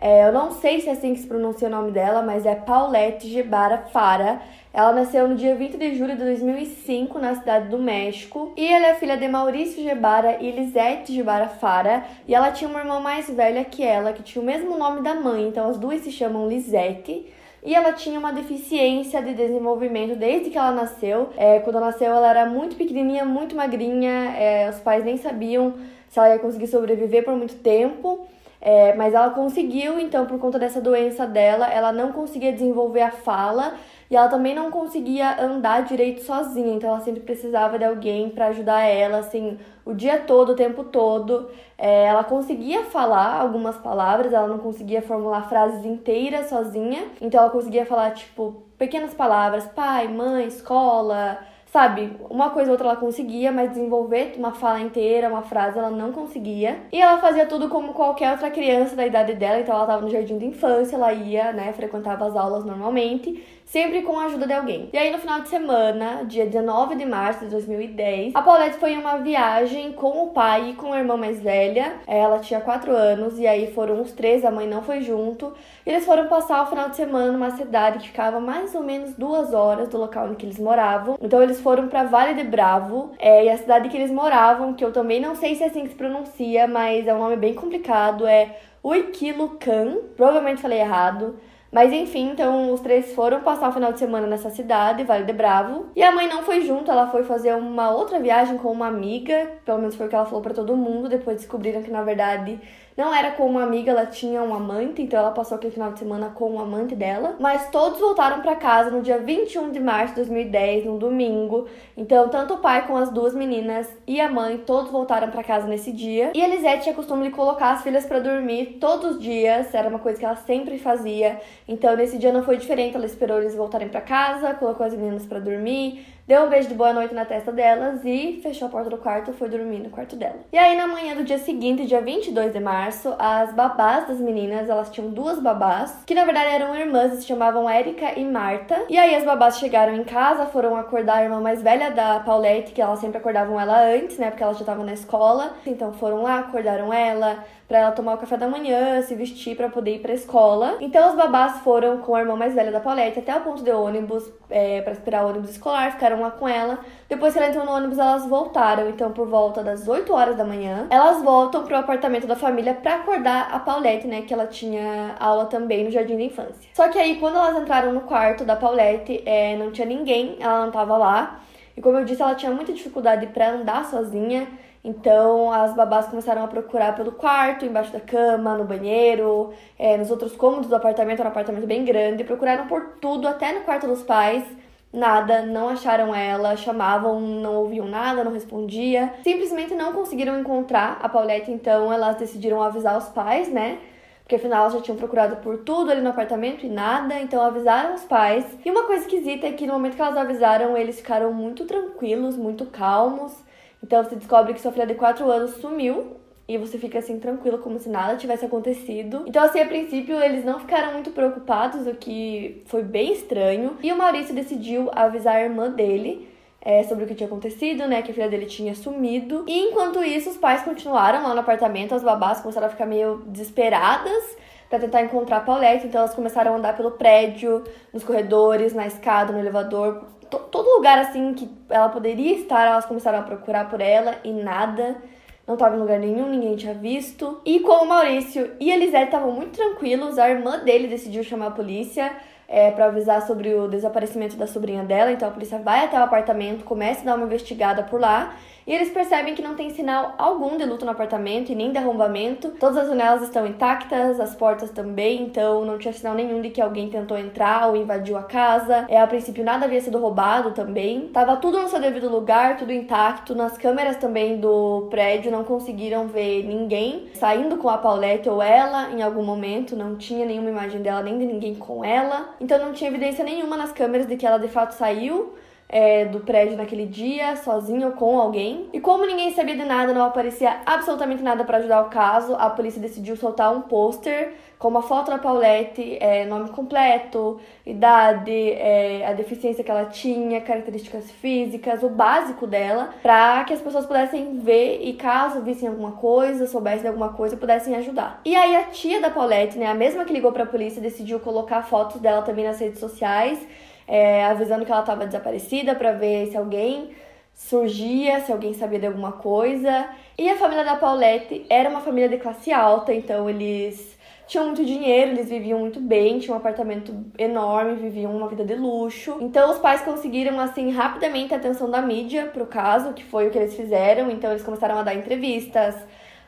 É, eu não sei se é assim que se pronuncia o nome dela, mas é Paulette Gebara Fara. Ela nasceu no dia 20 de julho de 2005 na cidade do México. E ela é filha de Maurício Gebara e Lisette Gebara Fara. E ela tinha uma irmã mais velha que ela, que tinha o mesmo nome da mãe, então as duas se chamam Lisette. E ela tinha uma deficiência de desenvolvimento desde que ela nasceu. É, quando ela nasceu, ela era muito pequenininha, muito magrinha. É, os pais nem sabiam se ela ia conseguir sobreviver por muito tempo. É, mas ela conseguiu, então, por conta dessa doença dela, ela não conseguia desenvolver a fala e ela também não conseguia andar direito sozinha, então ela sempre precisava de alguém para ajudar ela, assim, o dia todo, o tempo todo. É, ela conseguia falar algumas palavras, ela não conseguia formular frases inteiras sozinha, então ela conseguia falar, tipo, pequenas palavras, pai, mãe, escola, sabe, uma coisa ou outra ela conseguia, mas desenvolver uma fala inteira, uma frase, ela não conseguia. E ela fazia tudo como qualquer outra criança da idade dela, então ela estava no jardim de infância, ela ia, né, frequentava as aulas normalmente sempre com a ajuda de alguém. E aí, no final de semana, dia 19 de março de 2010, a Paulette foi em uma viagem com o pai e com a irmã mais velha. Ela tinha 4 anos, e aí foram os três, a mãe não foi junto. E eles foram passar o final de semana numa cidade que ficava mais ou menos duas horas do local em que eles moravam. Então, eles foram para Vale de Bravo, é, e a cidade que eles moravam, que eu também não sei se é assim que se pronuncia, mas é um nome bem complicado, é Uiquilucan. Provavelmente falei errado. Mas enfim, então os três foram passar o final de semana nessa cidade, Vale de Bravo. E a mãe não foi junto, ela foi fazer uma outra viagem com uma amiga, pelo menos foi o que ela falou para todo mundo. Depois descobriram que na verdade não era com uma amiga, ela tinha um amante, então ela passou aquele final de semana com o um amante dela. Mas todos voltaram para casa no dia 21 de março de 2010, no domingo. Então, tanto o pai com as duas meninas e a mãe, todos voltaram para casa nesse dia. E Elisete tinha costume de colocar as filhas para dormir todos os dias, era uma coisa que ela sempre fazia. Então, nesse dia não foi diferente, ela esperou eles voltarem para casa, colocou as meninas para dormir, deu um beijo de boa noite na testa delas e fechou a porta do quarto e foi dormir no quarto dela. E aí, na manhã do dia seguinte, dia 22 de março, as babás das meninas, elas tinham duas babás, que na verdade eram irmãs, se chamavam Érica e Marta. E aí, as babás chegaram em casa, foram acordar a irmã mais velha da Paulette, que elas sempre acordavam ela antes, né, porque ela já tava na escola. Então, foram lá, acordaram ela, para ela tomar o café da manhã, se vestir para poder ir para escola. Então os babás foram com a irmã mais velha da Paulette até o ponto de ônibus é, para esperar o ônibus escolar, ficaram lá com ela. Depois que ela entrou no ônibus, elas voltaram. Então por volta das 8 horas da manhã, elas voltam pro apartamento da família para acordar a Paulette, né, que ela tinha aula também no jardim da infância. Só que aí quando elas entraram no quarto da Paulette, é, não tinha ninguém, ela não tava lá. E como eu disse, ela tinha muita dificuldade para andar sozinha. Então as babás começaram a procurar pelo quarto, embaixo da cama, no banheiro, é, nos outros cômodos do apartamento, era um apartamento bem grande, procuraram por tudo, até no quarto dos pais. Nada, não acharam ela, chamavam, não ouviam nada, não respondia. Simplesmente não conseguiram encontrar a Paulette, então elas decidiram avisar os pais, né? Porque afinal elas já tinham procurado por tudo ali no apartamento e nada, então avisaram os pais. E uma coisa esquisita é que no momento que elas avisaram, eles ficaram muito tranquilos, muito calmos. Então você descobre que sua filha de 4 anos sumiu e você fica assim tranquilo como se nada tivesse acontecido. Então assim, a princípio eles não ficaram muito preocupados, o que foi bem estranho. E o Maurício decidiu avisar a irmã dele é, sobre o que tinha acontecido, né? Que a filha dele tinha sumido. E enquanto isso, os pais continuaram lá no apartamento, as babás começaram a ficar meio desesperadas para tentar encontrar a Paulette. Então elas começaram a andar pelo prédio, nos corredores, na escada, no elevador, todo lugar assim que ela poderia estar, elas começaram a procurar por ela e nada. Não estava em lugar nenhum, ninguém tinha visto. E como o Maurício e a Elisete estavam muito tranquilos, a irmã dele decidiu chamar a polícia é, para avisar sobre o desaparecimento da sobrinha dela. Então a polícia vai até o apartamento, começa a dar uma investigada por lá. E eles percebem que não tem sinal algum de luto no apartamento e nem de arrombamento. Todas as janelas estão intactas, as portas também, então não tinha sinal nenhum de que alguém tentou entrar ou invadiu a casa. É, a princípio nada havia sido roubado também. Tava tudo no seu devido lugar, tudo intacto. Nas câmeras também do prédio não conseguiram ver ninguém saindo com a Paulette ou ela em algum momento. Não tinha nenhuma imagem dela nem de ninguém com ela. então não tinha evidência nenhuma nas câmeras de que ela de fato saiu é, do prédio naquele dia, sozinha ou com alguém. E como ninguém sabia de nada, não aparecia absolutamente nada para ajudar o caso, a polícia decidiu soltar um pôster com uma foto da Paulette, é, nome completo, idade, é, a deficiência que ela tinha, características físicas, o básico dela, para que as pessoas pudessem ver e caso vissem alguma coisa, soubessem de alguma coisa, pudessem ajudar. E aí a tia da Paulette, né, a mesma que ligou para a polícia, decidiu colocar fotos dela também nas redes sociais é, avisando que ela estava desaparecida para ver se alguém surgia, se alguém sabia de alguma coisa. E a família da Paulette era uma família de classe alta, então eles tinham muito dinheiro, eles viviam muito bem, tinham um apartamento enorme, viviam uma vida de luxo. Então os pais conseguiram assim rapidamente a atenção da mídia pro caso, que foi o que eles fizeram. Então eles começaram a dar entrevistas,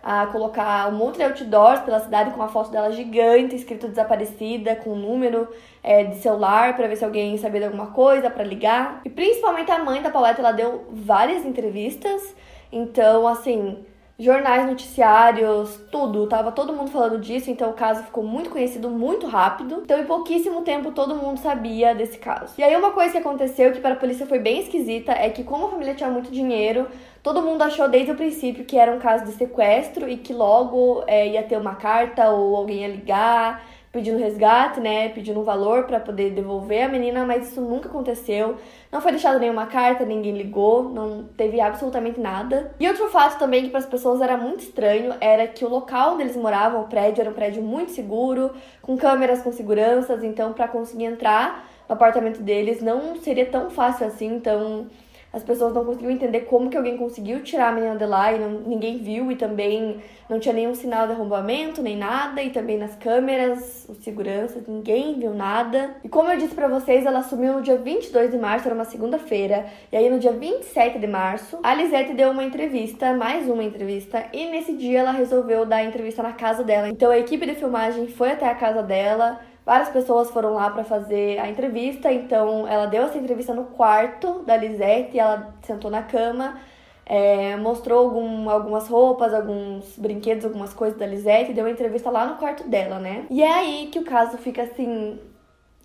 a colocar um monte de outdoors pela cidade com a foto dela gigante, escrito desaparecida, com um número é, de celular para ver se alguém sabia de alguma coisa, para ligar. E principalmente a mãe da Paulette, ela deu várias entrevistas. Então, assim, jornais, noticiários, tudo, tava todo mundo falando disso, então o caso ficou muito conhecido muito rápido. Então, em pouquíssimo tempo, todo mundo sabia desse caso. E aí, uma coisa que aconteceu que para a polícia foi bem esquisita é que, como a família tinha muito dinheiro, todo mundo achou desde o princípio que era um caso de sequestro e que logo é, ia ter uma carta ou alguém ia ligar pedindo resgate, né, pedindo um valor para poder devolver a menina, mas isso nunca aconteceu. Não foi deixada nenhuma carta, ninguém ligou, não teve absolutamente nada. E outro fato também que para as pessoas era muito estranho era que o local onde eles moravam, o prédio, era um prédio muito seguro, com câmeras com seguranças, então para conseguir entrar no apartamento deles não seria tão fácil assim, então as pessoas não conseguiam entender como que alguém conseguiu tirar a menina de lá e não, ninguém viu e também não tinha nenhum sinal de arrombamento, nem nada, e também nas câmeras, os seguranças, ninguém viu nada. E como eu disse para vocês, ela sumiu no dia 22 de março, era uma segunda-feira, e aí no dia 27 de março, a Lisette deu uma entrevista, mais uma entrevista, e nesse dia ela resolveu dar a entrevista na casa dela. Então a equipe de filmagem foi até a casa dela, Várias pessoas foram lá para fazer a entrevista, então ela deu essa entrevista no quarto da Lisette, ela sentou na cama, é, mostrou algum, algumas roupas, alguns brinquedos, algumas coisas da Lisette, deu uma entrevista lá no quarto dela, né? E é aí que o caso fica assim,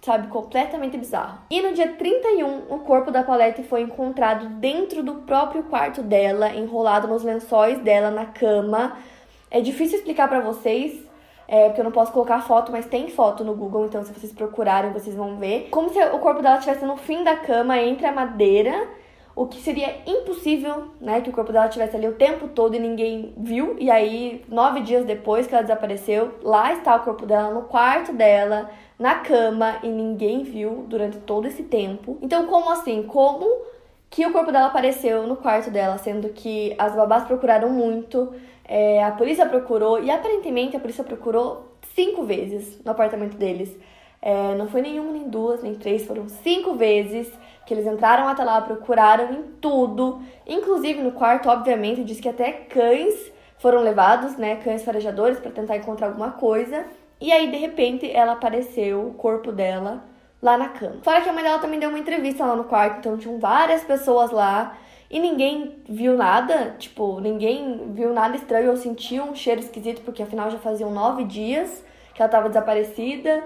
sabe, completamente bizarro. E no dia 31, o corpo da Paulette foi encontrado dentro do próprio quarto dela, enrolado nos lençóis dela na cama. É difícil explicar para vocês, é, porque eu não posso colocar foto, mas tem foto no Google, então se vocês procurarem, vocês vão ver. Como se o corpo dela estivesse no fim da cama, entre a madeira, o que seria impossível, né? Que o corpo dela estivesse ali o tempo todo e ninguém viu. E aí, nove dias depois que ela desapareceu, lá está o corpo dela no quarto dela, na cama, e ninguém viu durante todo esse tempo. Então, como assim? Como que o corpo dela apareceu no quarto dela, sendo que as babás procuraram muito, é, a polícia procurou e aparentemente a polícia procurou cinco vezes no apartamento deles. É, não foi nenhuma, nem duas, nem três, foram cinco vezes que eles entraram até lá, procuraram em tudo, inclusive no quarto, obviamente, diz que até cães foram levados, né, cães farejadores para tentar encontrar alguma coisa. E aí, de repente, ela apareceu, o corpo dela, lá na cama. Fora que a mãe dela também deu uma entrevista lá no quarto, então tinham várias pessoas lá e ninguém viu nada, tipo, ninguém viu nada estranho ou sentiu um cheiro esquisito, porque afinal já faziam nove dias que ela tava desaparecida.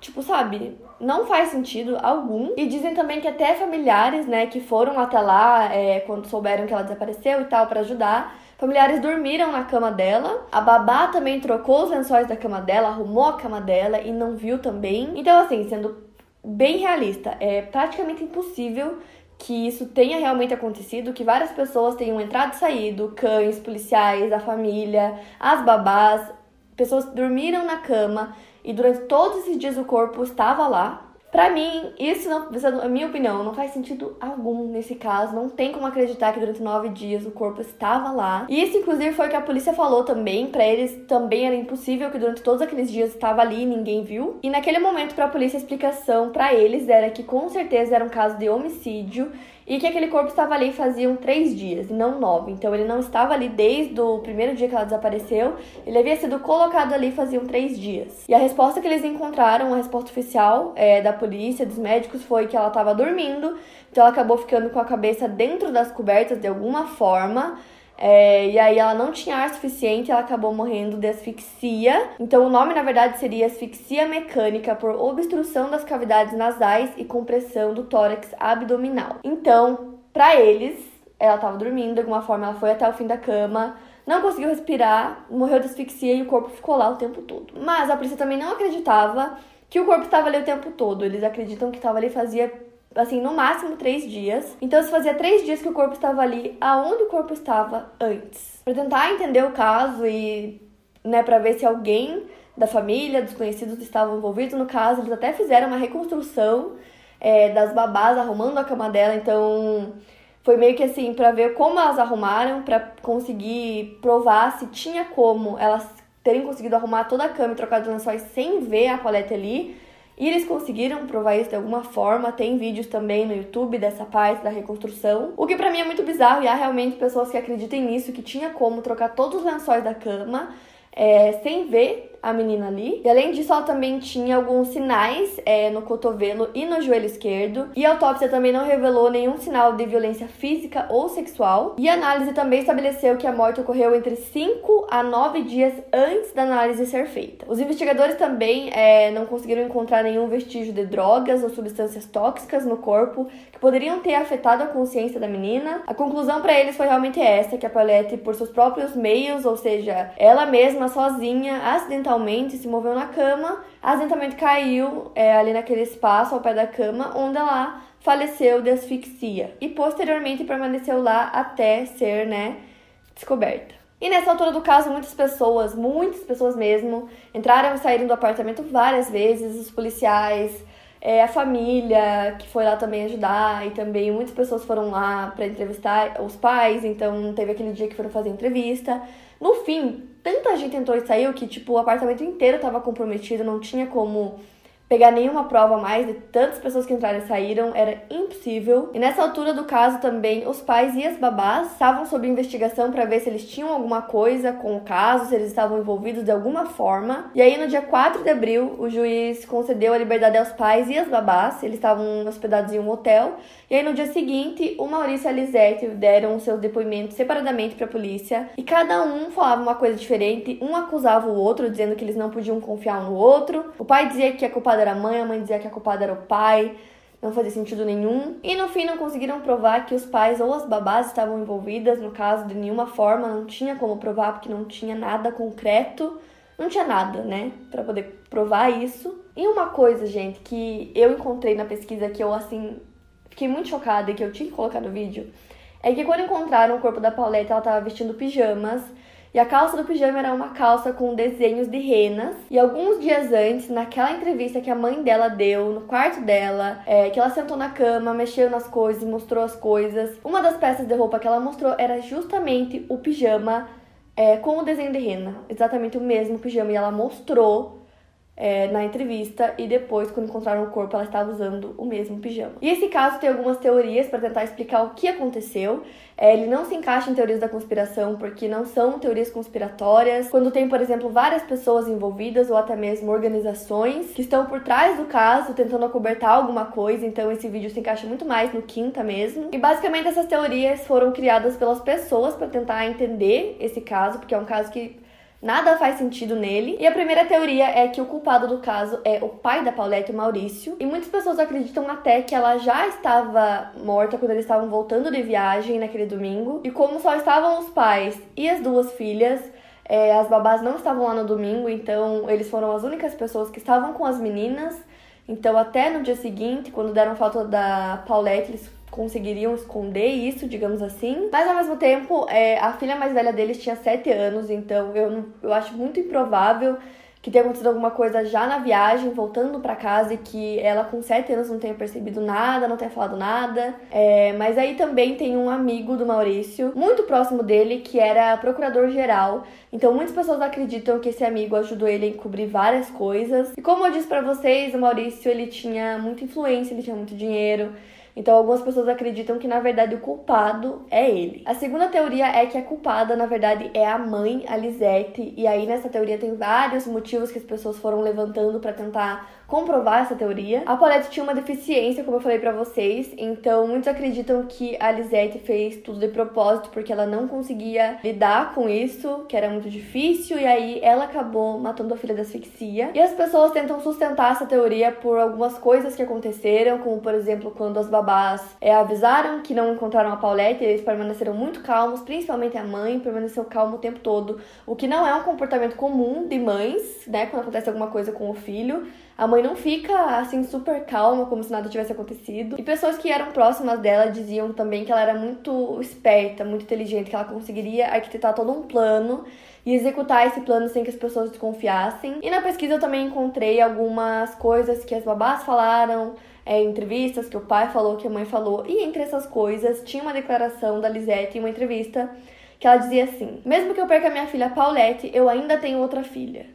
Tipo, sabe, não faz sentido algum. E dizem também que até familiares, né, que foram até lá é, quando souberam que ela desapareceu e tal, para ajudar, familiares dormiram na cama dela. A babá também trocou os lençóis da cama dela, arrumou a cama dela e não viu também. Então, assim, sendo bem realista, é praticamente impossível que isso tenha realmente acontecido, que várias pessoas tenham entrado e saído, cães, policiais, a família, as babás, pessoas dormiram na cama e durante todos esses dias o corpo estava lá. Pra mim, isso não, a minha opinião, não faz sentido algum nesse caso. Não tem como acreditar que durante nove dias o corpo estava lá. E isso, inclusive, foi o que a polícia falou também. Para eles também era impossível que durante todos aqueles dias estava ali e ninguém viu. E naquele momento, para a polícia, a explicação para eles era que com certeza era um caso de homicídio e que aquele corpo estava ali faziam três dias e não nove. Então ele não estava ali desde o primeiro dia que ela desapareceu, ele havia sido colocado ali faziam três dias. E a resposta que eles encontraram, a resposta oficial é, da polícia, dos médicos, foi que ela estava dormindo, então ela acabou ficando com a cabeça dentro das cobertas de alguma forma. É, e aí ela não tinha ar suficiente, ela acabou morrendo de asfixia. Então o nome na verdade seria asfixia mecânica por obstrução das cavidades nasais e compressão do tórax abdominal. Então, para eles, ela estava dormindo, de alguma forma ela foi até o fim da cama, não conseguiu respirar, morreu de asfixia e o corpo ficou lá o tempo todo. Mas a polícia também não acreditava que o corpo estava ali o tempo todo. Eles acreditam que estava ali fazia assim, no máximo três dias. Então, se fazia três dias que o corpo estava ali, aonde o corpo estava antes? Para tentar entender o caso e, né, para ver se alguém da família, dos conhecidos estavam envolvidos no caso, eles até fizeram uma reconstrução é, das babás arrumando a cama dela. Então, foi meio que assim, para ver como elas arrumaram, para conseguir provar se tinha como elas terem conseguido arrumar toda a cama e trocar de lençóis sem ver a paleta ali e eles conseguiram provar isso de alguma forma. Tem vídeos também no YouTube dessa parte da reconstrução. O que para mim é muito bizarro e há realmente pessoas que acreditem nisso, que tinha como trocar todos os lençóis da cama é, sem ver a menina ali. E além disso, ela também tinha alguns sinais é, no cotovelo e no joelho esquerdo. E a autópsia também não revelou nenhum sinal de violência física ou sexual. E a análise também estabeleceu que a morte ocorreu entre 5 a 9 dias antes da análise ser feita. Os investigadores também é, não conseguiram encontrar nenhum vestígio de drogas ou substâncias tóxicas no corpo que poderiam ter afetado a consciência da menina. A conclusão para eles foi realmente essa, que a Paulette, por seus próprios meios, ou seja, ela mesma sozinha, acidentalmente se moveu na cama, acidentalmente caiu é, ali naquele espaço ao pé da cama, onde ela faleceu de asfixia e posteriormente permaneceu lá até ser, né, descoberta. E nessa altura do caso, muitas pessoas, muitas pessoas mesmo, entraram e saíram do apartamento várias vezes, os policiais, é, a família que foi lá também ajudar e também muitas pessoas foram lá para entrevistar os pais, então teve aquele dia que foram fazer entrevista. No fim, tanta gente entrou e saiu que tipo o apartamento inteiro estava comprometido, não tinha como pegar nenhuma prova mais de tantas pessoas que entraram e saíram, era impossível. E nessa altura do caso também, os pais e as babás estavam sob investigação para ver se eles tinham alguma coisa com o caso, se eles estavam envolvidos de alguma forma. E aí no dia 4 de abril, o juiz concedeu a liberdade aos pais e às babás, eles estavam hospedados em um hotel. E aí no dia seguinte, o Maurício e a Lisette deram seus depoimentos separadamente para a polícia, e cada um falava uma coisa diferente, um acusava o outro dizendo que eles não podiam confiar um no outro. O pai dizia que a culpa culpada era a mãe, a mãe dizia que a culpada era o pai. Não fazia sentido nenhum. E no fim não conseguiram provar que os pais ou as babás estavam envolvidas no caso de nenhuma forma, não tinha como provar porque não tinha nada concreto, não tinha nada, né, para poder provar isso. E uma coisa, gente, que eu encontrei na pesquisa que eu assim fiquei muito chocada e que eu tinha que colocar no vídeo, é que quando encontraram o corpo da Paulette, ela tava vestindo pijamas e a calça do pijama era uma calça com desenhos de renas. E alguns dias antes, naquela entrevista que a mãe dela deu no quarto dela, é, que ela sentou na cama, mexeu nas coisas, mostrou as coisas, uma das peças de roupa que ela mostrou era justamente o pijama é, com o desenho de rena. Exatamente o mesmo pijama. E ela mostrou é, na entrevista e depois, quando encontraram o corpo, ela estava usando o mesmo pijama. E esse caso tem algumas teorias para tentar explicar o que aconteceu. É, ele não se encaixa em teorias da conspiração porque não são teorias conspiratórias. Quando tem, por exemplo, várias pessoas envolvidas ou até mesmo organizações que estão por trás do caso tentando acobertar alguma coisa, então esse vídeo se encaixa muito mais no quinta mesmo. E basicamente essas teorias foram criadas pelas pessoas para tentar entender esse caso, porque é um caso que Nada faz sentido nele. E a primeira teoria é que o culpado do caso é o pai da Paulette, o Maurício. E muitas pessoas acreditam até que ela já estava morta quando eles estavam voltando de viagem naquele domingo. E como só estavam os pais e as duas filhas, é, as babás não estavam lá no domingo, então eles foram as únicas pessoas que estavam com as meninas. Então, até no dia seguinte, quando deram falta da Paulette, eles conseguiriam esconder isso, digamos assim. Mas ao mesmo tempo, é, a filha mais velha deles tinha 7 anos, então eu, eu acho muito improvável que tenha acontecido alguma coisa já na viagem, voltando para casa e que ela com 7 anos não tenha percebido nada, não tenha falado nada. É, mas aí também tem um amigo do Maurício, muito próximo dele, que era procurador-geral. Então muitas pessoas acreditam que esse amigo ajudou ele a encobrir várias coisas. E como eu disse para vocês, o Maurício ele tinha muita influência, ele tinha muito dinheiro. Então, algumas pessoas acreditam que na verdade o culpado é ele. A segunda teoria é que a culpada, na verdade, é a mãe, a Lisette. E aí nessa teoria tem vários motivos que as pessoas foram levantando para tentar comprovar essa teoria. A Paulette tinha uma deficiência, como eu falei para vocês, então muitos acreditam que a Lisette fez tudo de propósito porque ela não conseguia lidar com isso, que era muito difícil, e aí ela acabou matando a filha da asfixia. E as pessoas tentam sustentar essa teoria por algumas coisas que aconteceram, como por exemplo quando as babás é, avisaram que não encontraram a Paulette, eles permaneceram muito calmos, principalmente a mãe permaneceu calma o tempo todo, o que não é um comportamento comum de mães, né, quando acontece alguma coisa com o filho. A mãe não fica assim super calma, como se nada tivesse acontecido. E pessoas que eram próximas dela diziam também que ela era muito esperta, muito inteligente, que ela conseguiria arquitetar todo um plano e executar esse plano sem que as pessoas desconfiassem. E na pesquisa eu também encontrei algumas coisas que as babás falaram, é, entrevistas que o pai falou, que a mãe falou, e entre essas coisas tinha uma declaração da Lisette em uma entrevista que ela dizia assim: Mesmo que eu perca minha filha Paulette, eu ainda tenho outra filha.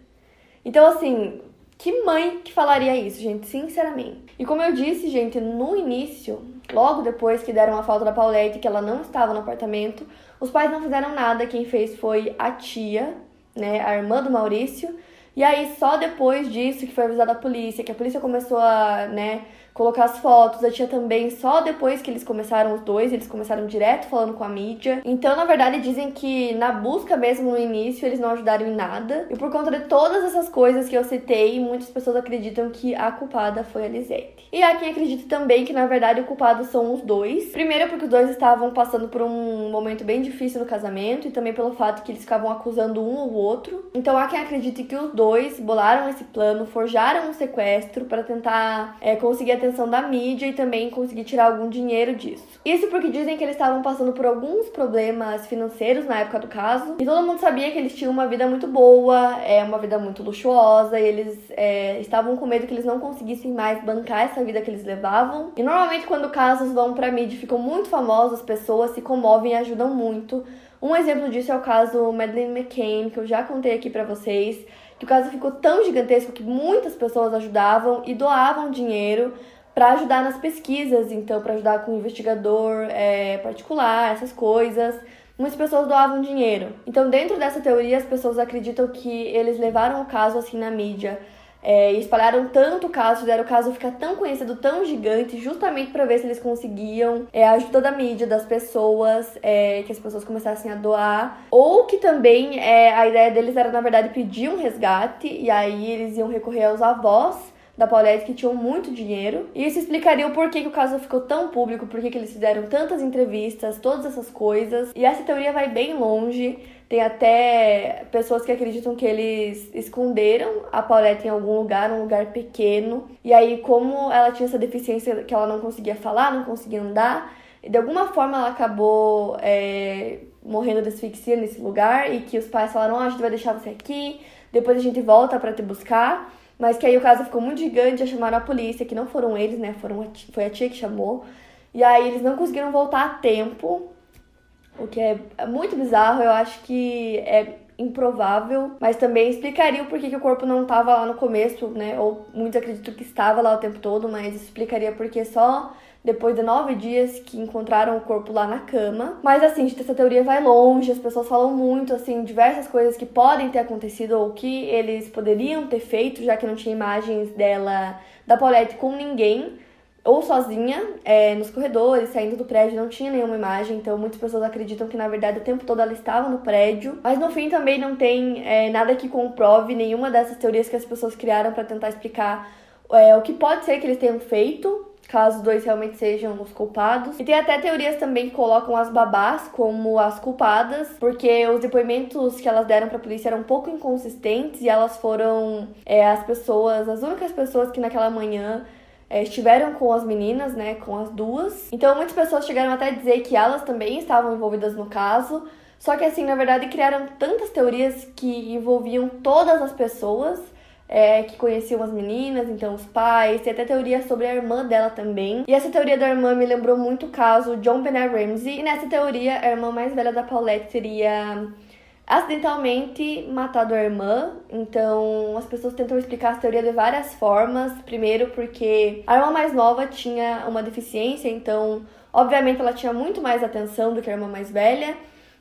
Então, assim, que mãe que falaria isso, gente? Sinceramente. E como eu disse, gente, no início, logo depois que deram a falta da Paulette, que ela não estava no apartamento, os pais não fizeram nada. Quem fez foi a tia, né, a irmã do Maurício. E aí, só depois disso que foi avisada a polícia, que a polícia começou a, né, colocar as fotos. A tia também, só depois que eles começaram os dois, eles começaram direto falando com a mídia. Então, na verdade, dizem que na busca mesmo no início eles não ajudaram em nada. E por conta de todas essas coisas que eu citei, muitas pessoas acreditam que a culpada foi a Lisette. E há quem acredita também que na verdade o culpado são os dois. Primeiro, porque os dois estavam passando por um momento bem difícil no casamento e também pelo fato que eles ficavam acusando um ou outro. Então, há quem acredite que os dois bolaram esse plano, forjaram um sequestro para tentar é, conseguir atenção da mídia e também conseguir tirar algum dinheiro disso. Isso porque dizem que eles estavam passando por alguns problemas financeiros na época do caso e todo mundo sabia que eles tinham uma vida muito boa, é uma vida muito luxuosa e eles é, estavam com medo que eles não conseguissem mais bancar essa vida que eles levavam. E normalmente quando casos vão pra mídia e ficam muito famosos, as pessoas se comovem e ajudam muito. Um exemplo disso é o caso Madeleine McCain, que eu já contei aqui para vocês, que o caso ficou tão gigantesco que muitas pessoas ajudavam e doavam dinheiro para ajudar nas pesquisas, então para ajudar com investigador é, particular, essas coisas. Muitas pessoas doavam dinheiro. Então, dentro dessa teoria, as pessoas acreditam que eles levaram o caso assim na mídia é, espalharam tanto o caso, fizeram o caso ficar tão conhecido, tão gigante, justamente para ver se eles conseguiam é, a ajuda da mídia, das pessoas, é, que as pessoas começassem a doar. Ou que também é, a ideia deles era, na verdade, pedir um resgate, e aí eles iam recorrer aos avós da Paulette que tinham muito dinheiro. E isso explicaria o porquê que o caso ficou tão público, porquê que eles fizeram tantas entrevistas, todas essas coisas. E essa teoria vai bem longe. Tem até pessoas que acreditam que eles esconderam a Paulette em algum lugar, um lugar pequeno. E aí, como ela tinha essa deficiência que ela não conseguia falar, não conseguia andar, de alguma forma ela acabou é, morrendo de asfixia nesse lugar e que os pais falaram: oh, a gente vai deixar você aqui, depois a gente volta para te buscar. Mas que aí o caso ficou muito gigante, já chamaram a polícia, que não foram eles, né? Foram a tia, foi a tia que chamou. E aí eles não conseguiram voltar a tempo, o que é muito bizarro. Eu acho que é improvável, mas também explicaria o porquê que o corpo não estava lá no começo, né? Ou muitos acreditam que estava lá o tempo todo, mas explicaria porque só depois de nove dias que encontraram o corpo lá na cama. Mas assim, essa teoria vai longe, as pessoas falam muito, assim, diversas coisas que podem ter acontecido ou que eles poderiam ter feito, já que não tinha imagens dela, da Paulette com ninguém. Ou sozinha, é, nos corredores, saindo do prédio, não tinha nenhuma imagem, então muitas pessoas acreditam que na verdade o tempo todo ela estava no prédio. Mas no fim também não tem é, nada que comprove nenhuma dessas teorias que as pessoas criaram para tentar explicar é, o que pode ser que eles tenham feito caso os dois realmente sejam os culpados. E tem até teorias também que colocam as babás como as culpadas, porque os depoimentos que elas deram pra polícia eram um pouco inconsistentes e elas foram é, as pessoas, as únicas pessoas que naquela manhã é, estiveram com as meninas, né, com as duas. Então muitas pessoas chegaram até a dizer que elas também estavam envolvidas no caso. Só que assim, na verdade, criaram tantas teorias que envolviam todas as pessoas é, que conheciam as meninas, então os pais, tem até teoria sobre a irmã dela também. E essa teoria da irmã me lembrou muito o caso John Bennett Ramsey. E nessa teoria, a irmã mais velha da Paulette teria acidentalmente matado a irmã. Então, as pessoas tentam explicar essa teoria de várias formas. Primeiro, porque a irmã mais nova tinha uma deficiência, então, obviamente, ela tinha muito mais atenção do que a irmã mais velha.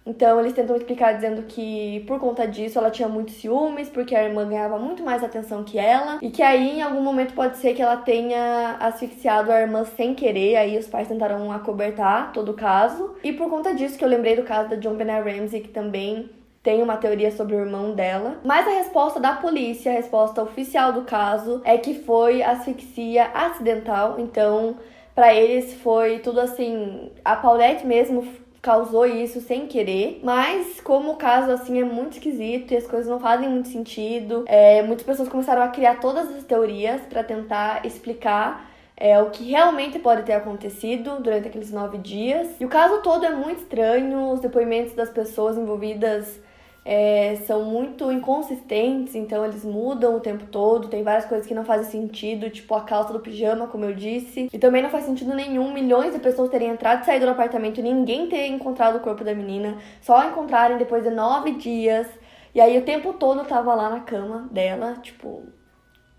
Então eles tentam explicar dizendo que por conta disso ela tinha muitos ciúmes, porque a irmã ganhava muito mais atenção que ela, e que aí em algum momento pode ser que ela tenha asfixiado a irmã sem querer, aí os pais tentaram acobertar todo o caso. E por conta disso que eu lembrei do caso da John Benet Ramsey, que também tem uma teoria sobre o irmão dela. Mas a resposta da polícia, a resposta oficial do caso, é que foi asfixia acidental. Então, para eles foi tudo assim. A Paulette mesmo causou isso sem querer, mas como o caso assim é muito esquisito e as coisas não fazem muito sentido, é, muitas pessoas começaram a criar todas as teorias para tentar explicar é, o que realmente pode ter acontecido durante aqueles nove dias. E o caso todo é muito estranho, os depoimentos das pessoas envolvidas é, são muito inconsistentes, então eles mudam o tempo todo. Tem várias coisas que não fazem sentido, tipo a calça do pijama, como eu disse. E também não faz sentido nenhum milhões de pessoas terem entrado e saído do apartamento e ninguém ter encontrado o corpo da menina, só encontrarem depois de nove dias. E aí o tempo todo tava lá na cama dela, tipo,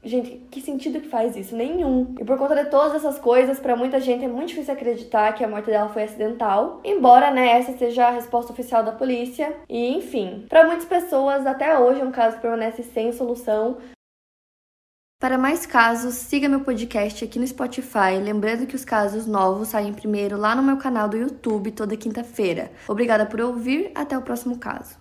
Gente, que sentido que faz isso? Nenhum. E por conta de todas essas coisas, para muita gente é muito difícil acreditar que a morte dela foi acidental, embora, né, essa seja a resposta oficial da polícia. E, enfim, para muitas pessoas até hoje é um caso que permanece sem solução. Para mais casos, siga meu podcast aqui no Spotify, lembrando que os casos novos saem primeiro lá no meu canal do YouTube toda quinta-feira. Obrigada por ouvir, até o próximo caso.